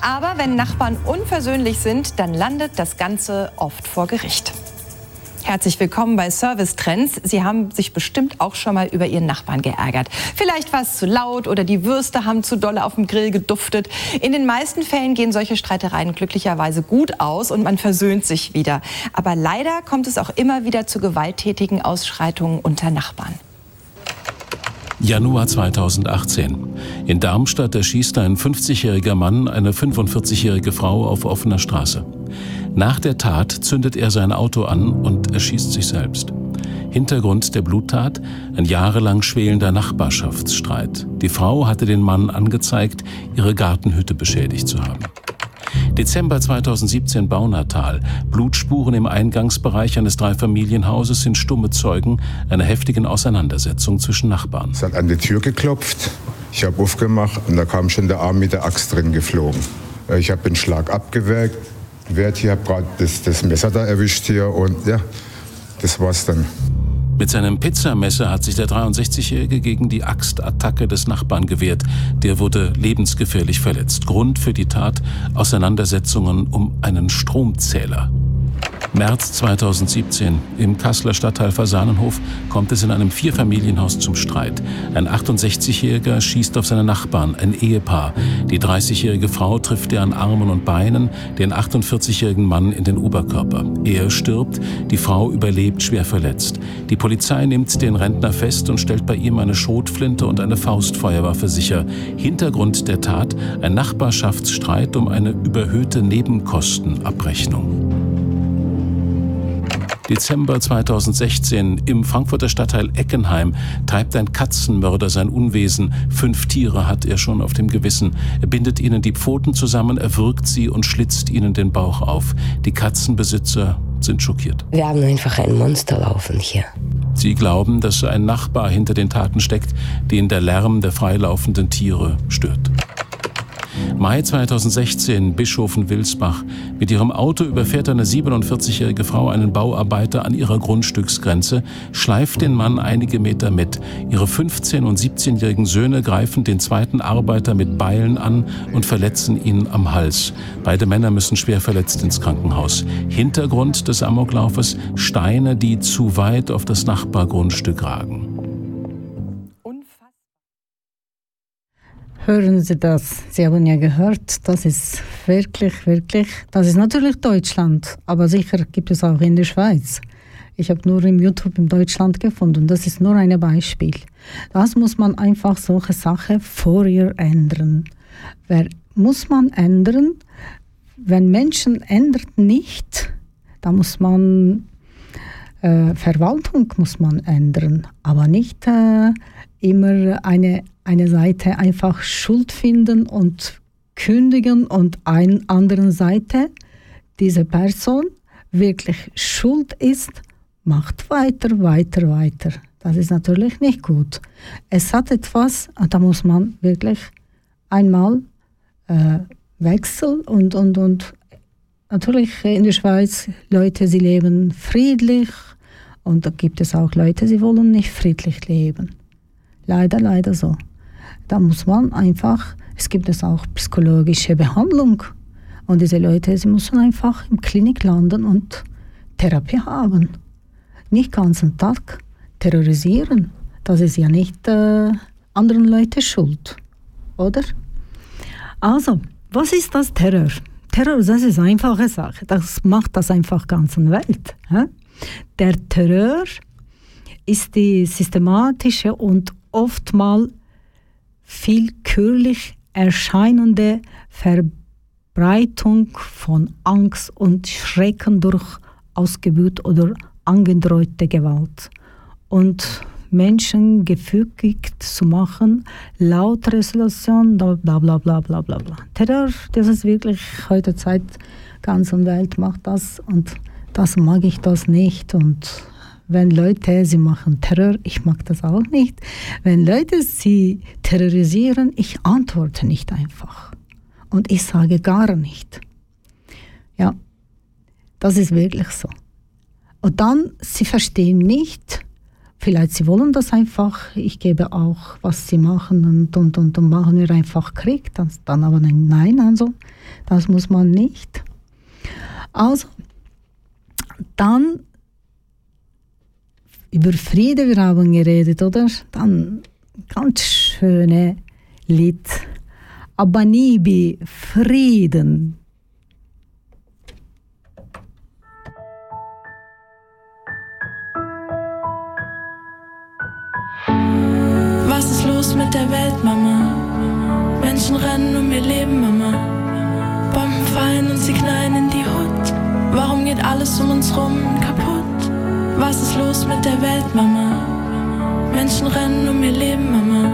Aber wenn Nachbarn unversöhnlich sind, dann landet das Ganze oft vor Gericht. Herzlich willkommen bei Service Trends. Sie haben sich bestimmt auch schon mal über Ihren Nachbarn geärgert. Vielleicht war es zu laut oder die Würste haben zu dolle auf dem Grill geduftet. In den meisten Fällen gehen solche Streitereien glücklicherweise gut aus und man versöhnt sich wieder. Aber leider kommt es auch immer wieder zu gewalttätigen Ausschreitungen unter Nachbarn. Januar 2018. In Darmstadt erschießt ein 50-jähriger Mann eine 45-jährige Frau auf offener Straße. Nach der Tat zündet er sein Auto an und erschießt sich selbst. Hintergrund der Bluttat ein jahrelang schwelender Nachbarschaftsstreit. Die Frau hatte den Mann angezeigt, ihre Gartenhütte beschädigt zu haben. Dezember 2017 Baunatal. Blutspuren im Eingangsbereich eines Dreifamilienhauses sind stumme Zeugen einer heftigen Auseinandersetzung zwischen Nachbarn. Es hat an die Tür geklopft. Ich habe aufgemacht und da kam schon der Arm mit der Axt drin geflogen. Äh, Ich habe den Schlag abgewehrt. Wert hier, habe gerade das, das Messer da erwischt hier und ja, das war's dann. Mit seinem Pizzamesser hat sich der 63-Jährige gegen die Axtattacke des Nachbarn gewehrt. Der wurde lebensgefährlich verletzt. Grund für die Tat Auseinandersetzungen um einen Stromzähler. März 2017. Im Kasseler Stadtteil Fasanenhof kommt es in einem Vierfamilienhaus zum Streit. Ein 68-Jähriger schießt auf seine Nachbarn, ein Ehepaar. Die 30-jährige Frau trifft er an Armen und Beinen, den 48-jährigen Mann in den Oberkörper. Er stirbt, die Frau überlebt schwer verletzt. Die Polizei nimmt den Rentner fest und stellt bei ihm eine Schrotflinte und eine Faustfeuerwaffe sicher. Hintergrund der Tat ein Nachbarschaftsstreit um eine überhöhte Nebenkostenabrechnung. Dezember 2016 im Frankfurter Stadtteil Eckenheim treibt ein Katzenmörder sein Unwesen. Fünf Tiere hat er schon auf dem Gewissen. Er bindet ihnen die Pfoten zusammen, erwürgt sie und schlitzt ihnen den Bauch auf. Die Katzenbesitzer sind schockiert. Wir haben einfach ein Monster laufen hier. Sie glauben, dass ein Nachbar hinter den Taten steckt, den der Lärm der freilaufenden Tiere stört. Mai 2016, Bischofen-Wilsbach. Mit ihrem Auto überfährt eine 47-jährige Frau einen Bauarbeiter an ihrer Grundstücksgrenze, schleift den Mann einige Meter mit. Ihre 15- und 17-jährigen Söhne greifen den zweiten Arbeiter mit Beilen an und verletzen ihn am Hals. Beide Männer müssen schwer verletzt ins Krankenhaus. Hintergrund des Amoklaufes Steine, die zu weit auf das Nachbargrundstück ragen. Hören Sie das? Sie haben ja gehört, das ist wirklich, wirklich, das ist natürlich Deutschland, aber sicher gibt es auch in der Schweiz. Ich habe nur im YouTube in Deutschland gefunden. Das ist nur ein Beispiel. Das muss man einfach solche Sachen vor ihr ändern. Wer muss man ändern? Wenn Menschen ändert nicht, dann muss man äh, Verwaltung muss man ändern, aber nicht äh, immer eine eine Seite einfach Schuld finden und kündigen und eine andere Seite diese Person wirklich schuld ist, macht weiter, weiter, weiter. Das ist natürlich nicht gut. Es hat etwas, da muss man wirklich einmal äh, wechseln und, und, und natürlich in der Schweiz Leute, sie leben friedlich und da gibt es auch Leute, sie wollen nicht friedlich leben. Leider, leider so. Da muss man einfach, es gibt es auch psychologische Behandlung. Und diese Leute, sie müssen einfach im Klinik landen und Therapie haben. Nicht ganzen Tag terrorisieren. Das ist ja nicht äh, anderen Leute schuld, oder? Also, was ist das Terror? Terror, das ist eine einfache Sache. Das macht das einfach ganzen Welt. Hä? Der Terror ist die systematische und oftmals willkürlich erscheinende Verbreitung von Angst und Schrecken durch ausgeübt oder angedrohte Gewalt und Menschen gefügig zu machen, laut Resolution, bla bla bla bla bla bla. Terror, das ist wirklich heute Zeit, ganze Welt macht das und das mag ich das nicht und wenn Leute, sie machen Terror, ich mag das auch nicht. Wenn Leute sie terrorisieren, ich antworte nicht einfach. Und ich sage gar nicht. Ja, das ist wirklich so. Und dann, sie verstehen nicht, vielleicht sie wollen das einfach, ich gebe auch, was sie machen und, und, und, und machen wir einfach Krieg. Dann, dann aber nein, also das muss man nicht. Also, dann über Frieden wir geredet, oder? Dann ganz schöne Lied. Abanibi, Frieden. Was ist los mit der Welt, Mama? Menschen rennen um ihr Leben, Mama. Bomben fallen und sie knallen in die Hut. Warum geht alles um uns rum kaputt? Was ist los mit der Welt, Mama? Menschen rennen um ihr Leben, Mama.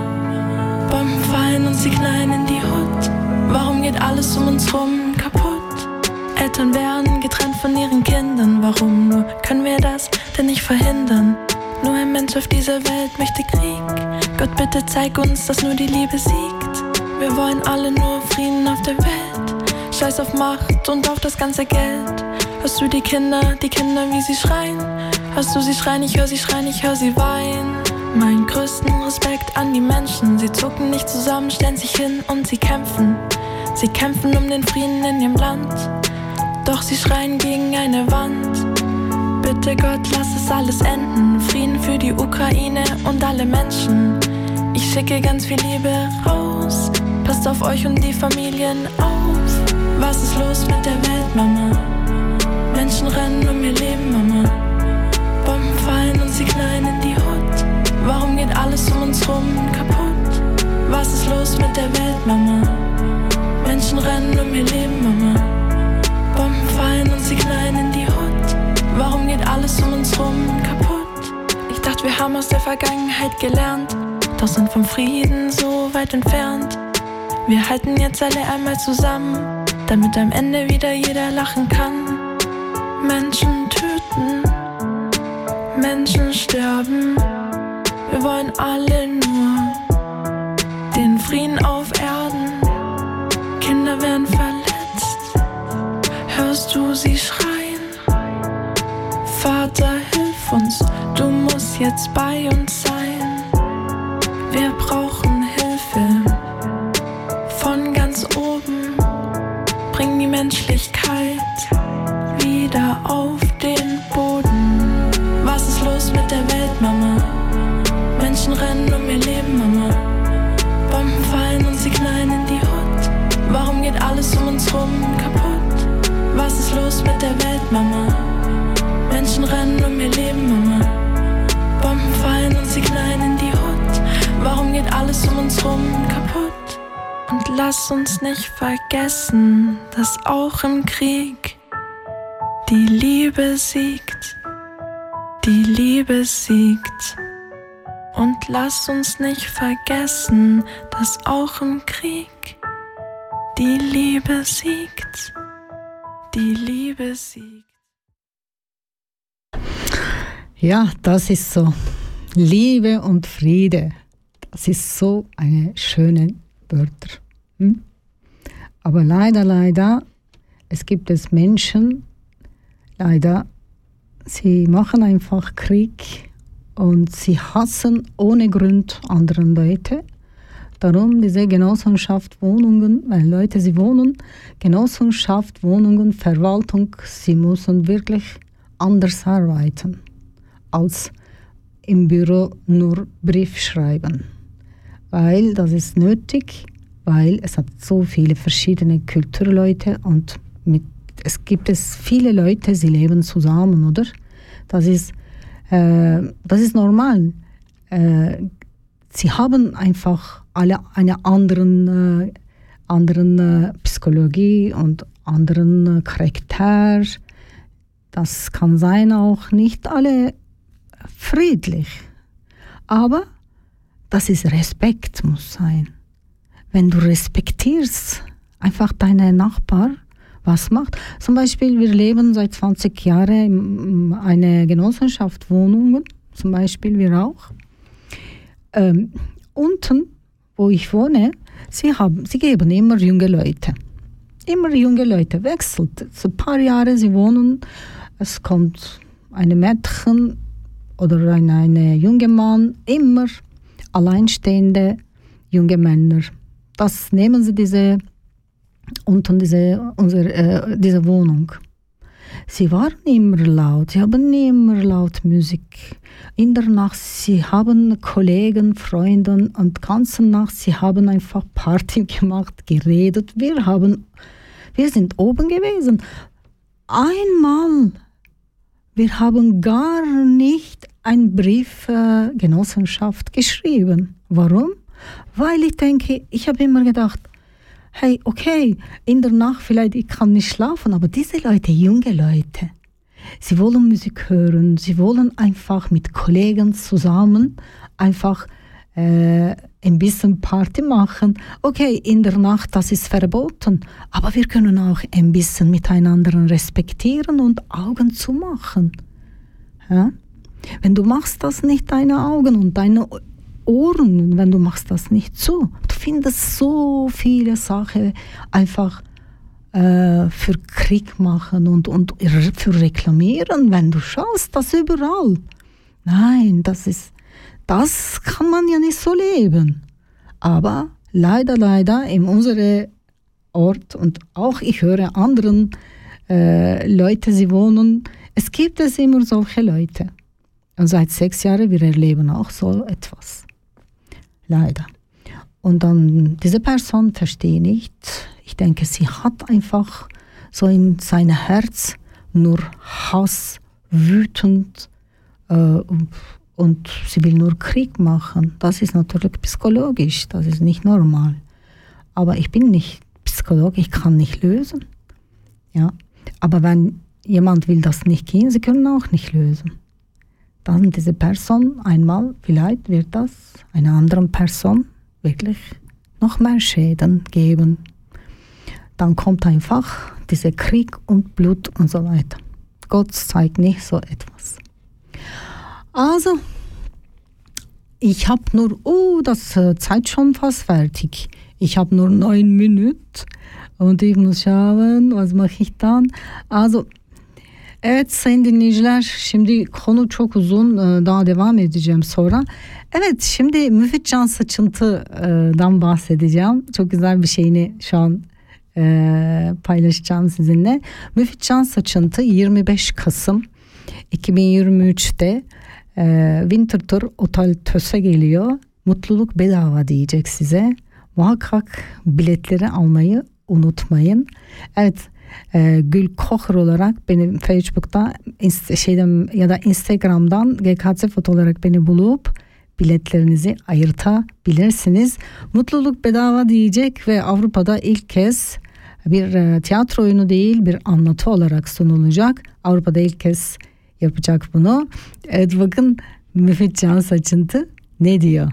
Bomben fallen und sie knallen in die Hut. Warum geht alles um uns rum kaputt? Eltern werden getrennt von ihren Kindern. Warum nur können wir das denn nicht verhindern? Nur ein Mensch auf dieser Welt möchte Krieg. Gott, bitte zeig uns, dass nur die Liebe siegt. Wir wollen alle nur Frieden auf der Welt. Scheiß auf Macht und auf das ganze Geld. Hörst du die Kinder, die Kinder, wie sie schreien? Hörst du sie schreien, ich hör sie schreien, ich hör sie weinen. Mein größten Respekt an die Menschen. Sie zucken nicht zusammen, stellen sich hin und sie kämpfen. Sie kämpfen um den Frieden in ihrem Land. Doch sie schreien gegen eine Wand. Bitte Gott, lass es alles enden. Frieden für die Ukraine und alle Menschen. Ich schicke ganz viel Liebe raus. Passt auf euch und die Familien auf. Was ist los mit der Welt, Mama? Menschen rennen um ihr Leben, Mama. Fallen und sie knallen in die Hut. Warum geht alles um uns rum kaputt? Was ist los mit der Welt, Mama? Menschen rennen um ihr Leben, Mama. Bomben fallen und sie knallen in die Hut. Warum geht alles um uns rum kaputt? Ich dachte, wir haben aus der Vergangenheit gelernt, doch sind vom Frieden so weit entfernt. Wir halten jetzt alle einmal zusammen, damit am Ende wieder jeder lachen kann. Menschen Menschen sterben. Wir wollen alle nur den Frieden auf Erden. Kinder werden verletzt. Hörst du sie schreien? Vater, hilf uns, du musst jetzt bei uns sein. Wir brauchen Hilfe von ganz oben. Bring die Menschlichkeit wieder auf rum kaputt? Was ist los mit der Welt, Mama? Menschen rennen um ihr Leben, Mama. Bomben fallen und sie knallen in die Hut. Warum geht alles um uns rum kaputt? Und lass uns nicht vergessen, dass auch im Krieg die Liebe siegt. Die Liebe siegt. Und lass uns nicht vergessen, dass auch im Krieg die Liebe siegt. Die Liebe siegt. Ja, das ist so. Liebe und Friede. Das ist so eine schöne Wörter. Hm? Aber leider, leider, es gibt es Menschen, leider, sie machen einfach Krieg und sie hassen ohne Grund anderen Leute. Darum diese Genossenschaft Wohnungen, weil Leute, sie wohnen, Genossenschaft Wohnungen, Verwaltung, sie müssen wirklich anders arbeiten als im Büro nur Brief schreiben. Weil das ist nötig, weil es hat so viele verschiedene Kulturleute und mit, es gibt es viele Leute, sie leben zusammen, oder? Das ist, äh, das ist normal. Äh, sie haben einfach alle eine anderen, äh, anderen äh, Psychologie und anderen äh, Charakter. Das kann sein auch nicht alle friedlich. Aber das ist Respekt muss sein. Wenn du respektierst einfach deine Nachbar, was macht. Zum Beispiel, wir leben seit 20 Jahren in einer Genossenschaft Wohnungen, zum Beispiel wir auch. Ähm, unten, wo ich wohne, sie, haben, sie geben immer junge Leute. Immer junge Leute, wechselt. So ein paar Jahre sie wohnen, es kommt eine Mädchen oder ein eine junge Mann, immer alleinstehende junge Männer. Das nehmen sie diese unten diese, unsere, äh, diese Wohnung. Sie waren immer laut, sie haben immer laut Musik. In der Nacht, sie haben Kollegen, Freunde und ganze Nacht, sie haben einfach Party gemacht, geredet. Wir haben, wir sind oben gewesen. Einmal, wir haben gar nicht einen Brief äh, Genossenschaft geschrieben. Warum? Weil ich denke, ich habe immer gedacht, hey, okay, in der Nacht vielleicht ich kann nicht schlafen, aber diese Leute, junge Leute, sie wollen Musik hören, sie wollen einfach mit Kollegen zusammen einfach äh, ein bisschen Party machen. Okay, in der Nacht, das ist verboten, aber wir können auch ein bisschen miteinander respektieren und Augen zumachen. Ja? Wenn du machst das nicht, deine Augen und deine Ohren, wenn du machst das nicht zu. Du findest so viele Sachen einfach äh, für Krieg machen und, und für reklamieren, wenn du schaust, das überall. Nein, das ist, das kann man ja nicht so leben. Aber leider, leider in unserem Ort und auch ich höre anderen äh, Leute, sie wohnen, es gibt es immer solche Leute. Und seit sechs Jahren, wir erleben auch so etwas. Leider. Und dann, diese Person verstehe nicht. Ich denke, sie hat einfach so in seinem Herz nur Hass, wütend äh, und, sie will nur Krieg machen. Das ist natürlich psychologisch, das ist nicht normal. Aber ich bin nicht Psychologe, ich kann nicht lösen. Ja. Aber wenn jemand will das nicht gehen, sie können auch nicht lösen. Dann diese Person einmal, vielleicht wird das einer anderen Person wirklich noch mehr Schäden geben. Dann kommt einfach dieser Krieg und Blut und so weiter. Gott zeigt nicht so etwas. Also, ich habe nur, oh, das äh, Zeit schon fast fertig. Ich habe nur neun Minuten und ich muss schauen, was mache ich dann. Also, Evet sayın dinleyiciler şimdi konu çok uzun Ee, daha devam edeceğim sonra. Evet şimdi Müfit Can Saçıntı'dan bahsedeceğim. Çok güzel bir şeyini şu an e, paylaşacağım sizinle. Müfit Can Saçıntı 25 Kasım 2023'te e, Winter Tour Otel TÖS'e geliyor. Mutluluk bedava diyecek size. Muhakkak biletleri almayı unutmayın. Evet e, Gül Kocher olarak beni Facebook'ta şeyden ya da Instagram'dan GKC foto olarak beni bulup biletlerinizi ayırtabilirsiniz. Mutluluk bedava diyecek ve Avrupa'da ilk kez bir e, tiyatro oyunu değil bir anlatı olarak sunulacak. Avrupa'da ilk kez yapacak bunu. Evet bakın Müfit Can Saçıntı ne diyor?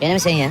Gene mi sen ya?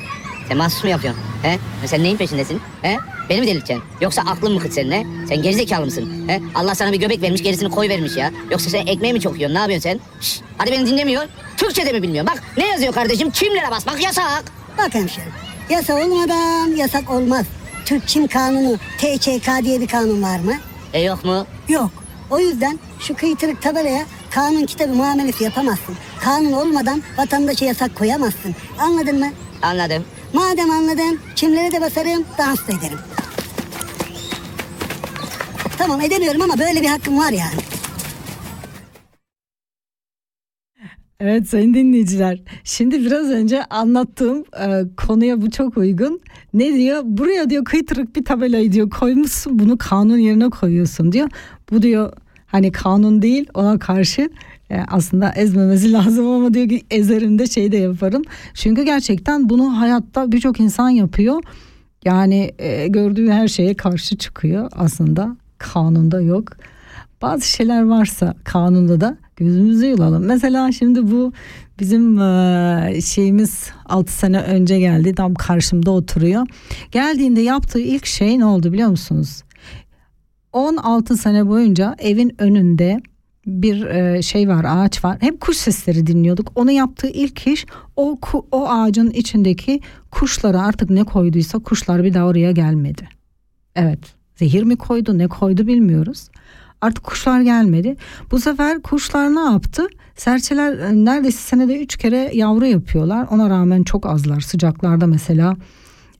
Sen mahsus mu yapıyorsun? He? Sen neyin peşindesin? He? Beni mi delirteceksin? Yoksa aklın mı kıt senin he? Sen gerizekalı mısın? He? Allah sana bir göbek vermiş gerisini koy vermiş ya. Yoksa sen ekmeği mi çok yiyorsun? Ne yapıyorsun sen? Şşş, hadi beni dinlemiyor. Türkçe de mi bilmiyor? Bak ne yazıyor kardeşim? Çimlere basmak yasak. Bak hemşerim. Yasa olmadan yasak olmaz. Türk Çim Kanunu TÇK diye bir kanun var mı? E yok mu? Yok. O yüzden şu kıytırık tabelaya kanun kitabı muamelesi yapamazsın. Kanun olmadan vatandaşa yasak koyamazsın. Anladın mı? Anladım. Madem anladın, çimlere de basarım, dans da ederim. Tamam edemiyorum ama böyle bir hakkım var yani. Evet sayın dinleyiciler. Şimdi biraz önce anlattığım e, konuya bu çok uygun. Ne diyor? Buraya diyor kıytırık bir tabelayı diyor koymuşsun bunu kanun yerine koyuyorsun diyor. Bu diyor hani kanun değil ona karşı e, aslında ezmemesi lazım ama diyor ki ezerim de şey de yaparım. Çünkü gerçekten bunu hayatta birçok insan yapıyor. Yani e, gördüğü her şeye karşı çıkıyor aslında kanunda yok. Bazı şeyler varsa kanunda da gözümüzü yulalım. Mesela şimdi bu bizim e, şeyimiz 6 sene önce geldi. Tam karşımda oturuyor. Geldiğinde yaptığı ilk şey ne oldu biliyor musunuz? 16 sene boyunca evin önünde bir e, şey var ağaç var. Hep kuş sesleri dinliyorduk. Onu yaptığı ilk iş o o ağacın içindeki kuşlara artık ne koyduysa kuşlar bir daha oraya gelmedi. Evet zehir mi koydu ne koydu bilmiyoruz. Artık kuşlar gelmedi. Bu sefer kuşlar ne yaptı? Serçeler e, neredeyse senede üç kere yavru yapıyorlar. Ona rağmen çok azlar. Sıcaklarda mesela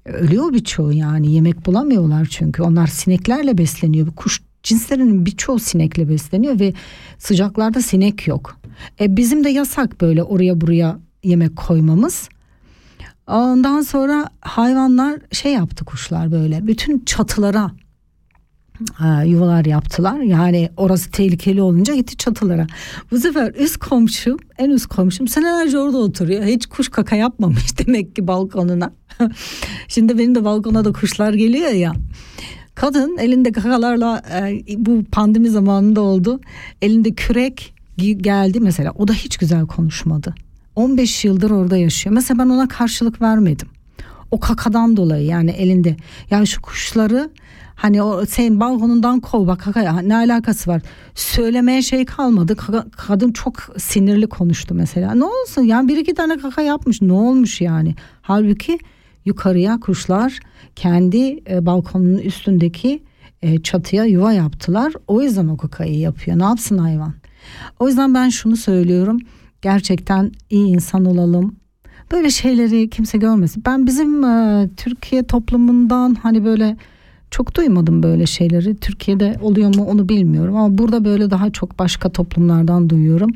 e, ölüyor birçoğu yani yemek bulamıyorlar çünkü. Onlar sineklerle besleniyor. Kuş cinslerinin birçoğu sinekle besleniyor ve sıcaklarda sinek yok. E, bizim de yasak böyle oraya buraya yemek koymamız. Ondan sonra hayvanlar şey yaptı kuşlar böyle bütün çatılara e, yuvalar yaptılar. Yani orası tehlikeli olunca gitti çatılara. Bu sefer üst komşum, en üst komşum senelerce orada oturuyor. Hiç kuş kaka yapmamış demek ki balkonuna. Şimdi benim de balkona da kuşlar geliyor ya. Kadın elinde kakalarla e, bu pandemi zamanında oldu. Elinde kürek geldi mesela. O da hiç güzel konuşmadı. 15 yıldır orada yaşıyor. Mesela ben ona karşılık vermedim. O kakadan dolayı yani elinde. Yani şu kuşları hani o senin balkonundan kov bak kaka ne alakası var? Söylemeye şey kalmadı. Kaka- kadın çok sinirli konuştu mesela. Ne olsun yani bir iki tane kaka yapmış. Ne olmuş yani? Halbuki yukarıya kuşlar kendi e, balkonun üstündeki e, çatıya yuva yaptılar. O yüzden o kakayı yapıyor. Ne yapsın hayvan? O yüzden ben şunu söylüyorum. Gerçekten iyi insan olalım. böyle şeyleri kimse görmesin. Ben bizim e, Türkiye toplumundan hani böyle çok duymadım böyle şeyleri. Türkiye'de oluyor mu onu bilmiyorum ama burada böyle daha çok başka toplumlardan duyuyorum.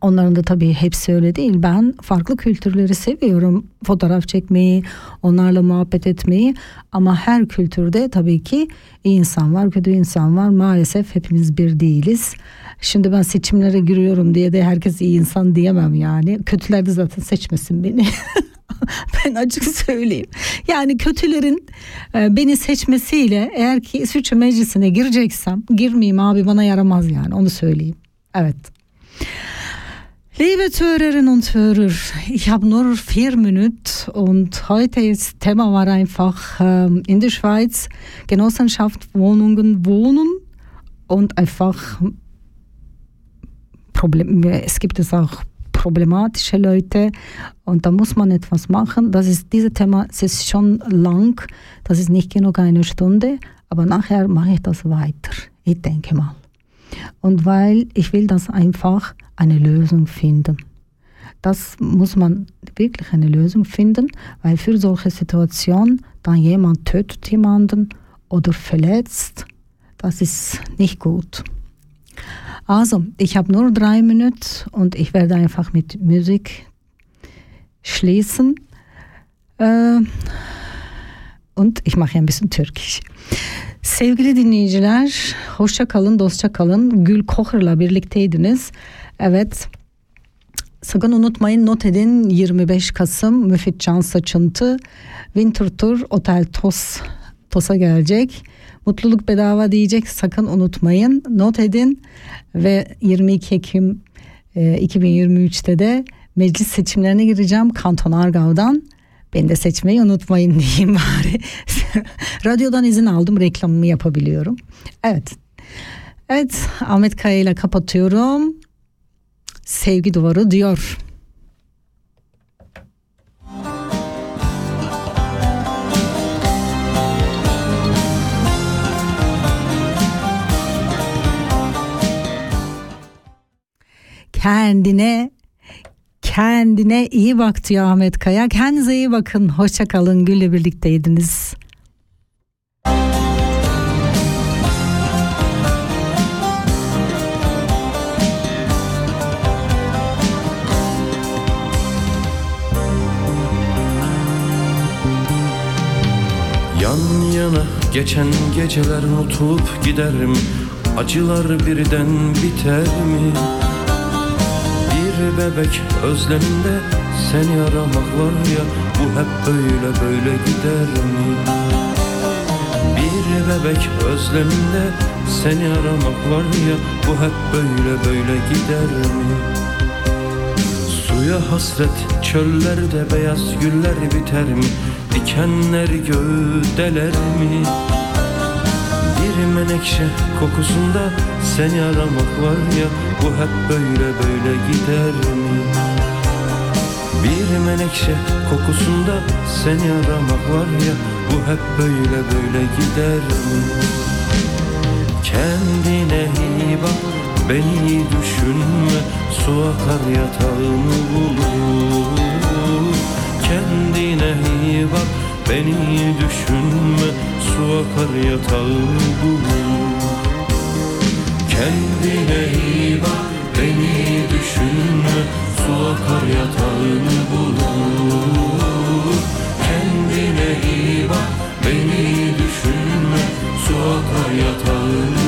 Onların da tabii hepsi öyle değil. Ben farklı kültürleri seviyorum. Fotoğraf çekmeyi, onlarla muhabbet etmeyi. Ama her kültürde tabii ki iyi insan var, kötü insan var. Maalesef hepimiz bir değiliz. Şimdi ben seçimlere giriyorum diye de herkes iyi insan diyemem yani. Kötüler de zaten seçmesin beni. ben açık söyleyeyim. Yani kötülerin e, beni seçmesiyle eğer ki İsviçre meclisine gireceksem girmeyeyim abi bana yaramaz yani onu söyleyeyim. Evet. Liebe Hörerinnen und Hörer, ich habe nur vier Minuten und heute ist Thema war einfach ähm, in der Schweiz Genossenschaft Wohnungen wohnen und einfach Problem, es gibt es auch problematische Leute und da muss man etwas machen. Das ist dieses Thema, es ist schon lang, das ist nicht genug eine Stunde, aber nachher mache ich das weiter. Ich denke mal. Und weil ich will das einfach eine Lösung finden. Das muss man wirklich eine Lösung finden, weil für solche Situationen, dann jemand tötet jemanden oder verletzt, das ist nicht gut. Also, ich habe nur drei Minuten und ich werde einfach mit Musik schließen. Äh, und ich mache ein bisschen Türkisch. Sevgili dinleyiciler, hoşça kalın, dostça kalın. Gül Kocher'la birlikteydiniz. Evet, sakın unutmayın not edin 25 Kasım Müfit Can Saçıntı Winter Tour Otel Tos Tos'a gelecek. Mutluluk bedava diyecek sakın unutmayın. Not edin ve 22 Ekim e, 2023'te de meclis seçimlerine gireceğim Kanton Argav'dan. Beni de seçmeyi unutmayın diyeyim bari. Radyodan izin aldım reklamımı yapabiliyorum. Evet. Evet Ahmet Kaya ile kapatıyorum. Sevgi duvarı diyor. Kendine kendine iyi bak diyor Ahmet Kaya. Kendinize iyi bakın. Hoşça kalın. Gül'le birlikteydiniz. Yan yana geçen geceler unutulup gider mi? Acılar birden biter mi? Bir bebek özleminde seni aramak var ya Bu hep böyle böyle gider mi? Bir bebek özleminde seni aramak var ya Bu hep böyle böyle gider mi? Suya hasret çöllerde beyaz güller biter mi? Dikenler göğü deler mi? Bir menekşe kokusunda seni aramak var ya Bu hep böyle böyle gider mi? Bir menekşe kokusunda seni aramak var ya Bu hep böyle böyle gider mi? Kendine iyi bak beni düşünme Su akar yatağını bulur Kendine iyi bak beni düşünme Su akar yatağını bulur Kendine iyi bak beni düşünme Su akar yatağını bulur. Kendine iyi bak beni düşünme Su akar yatağını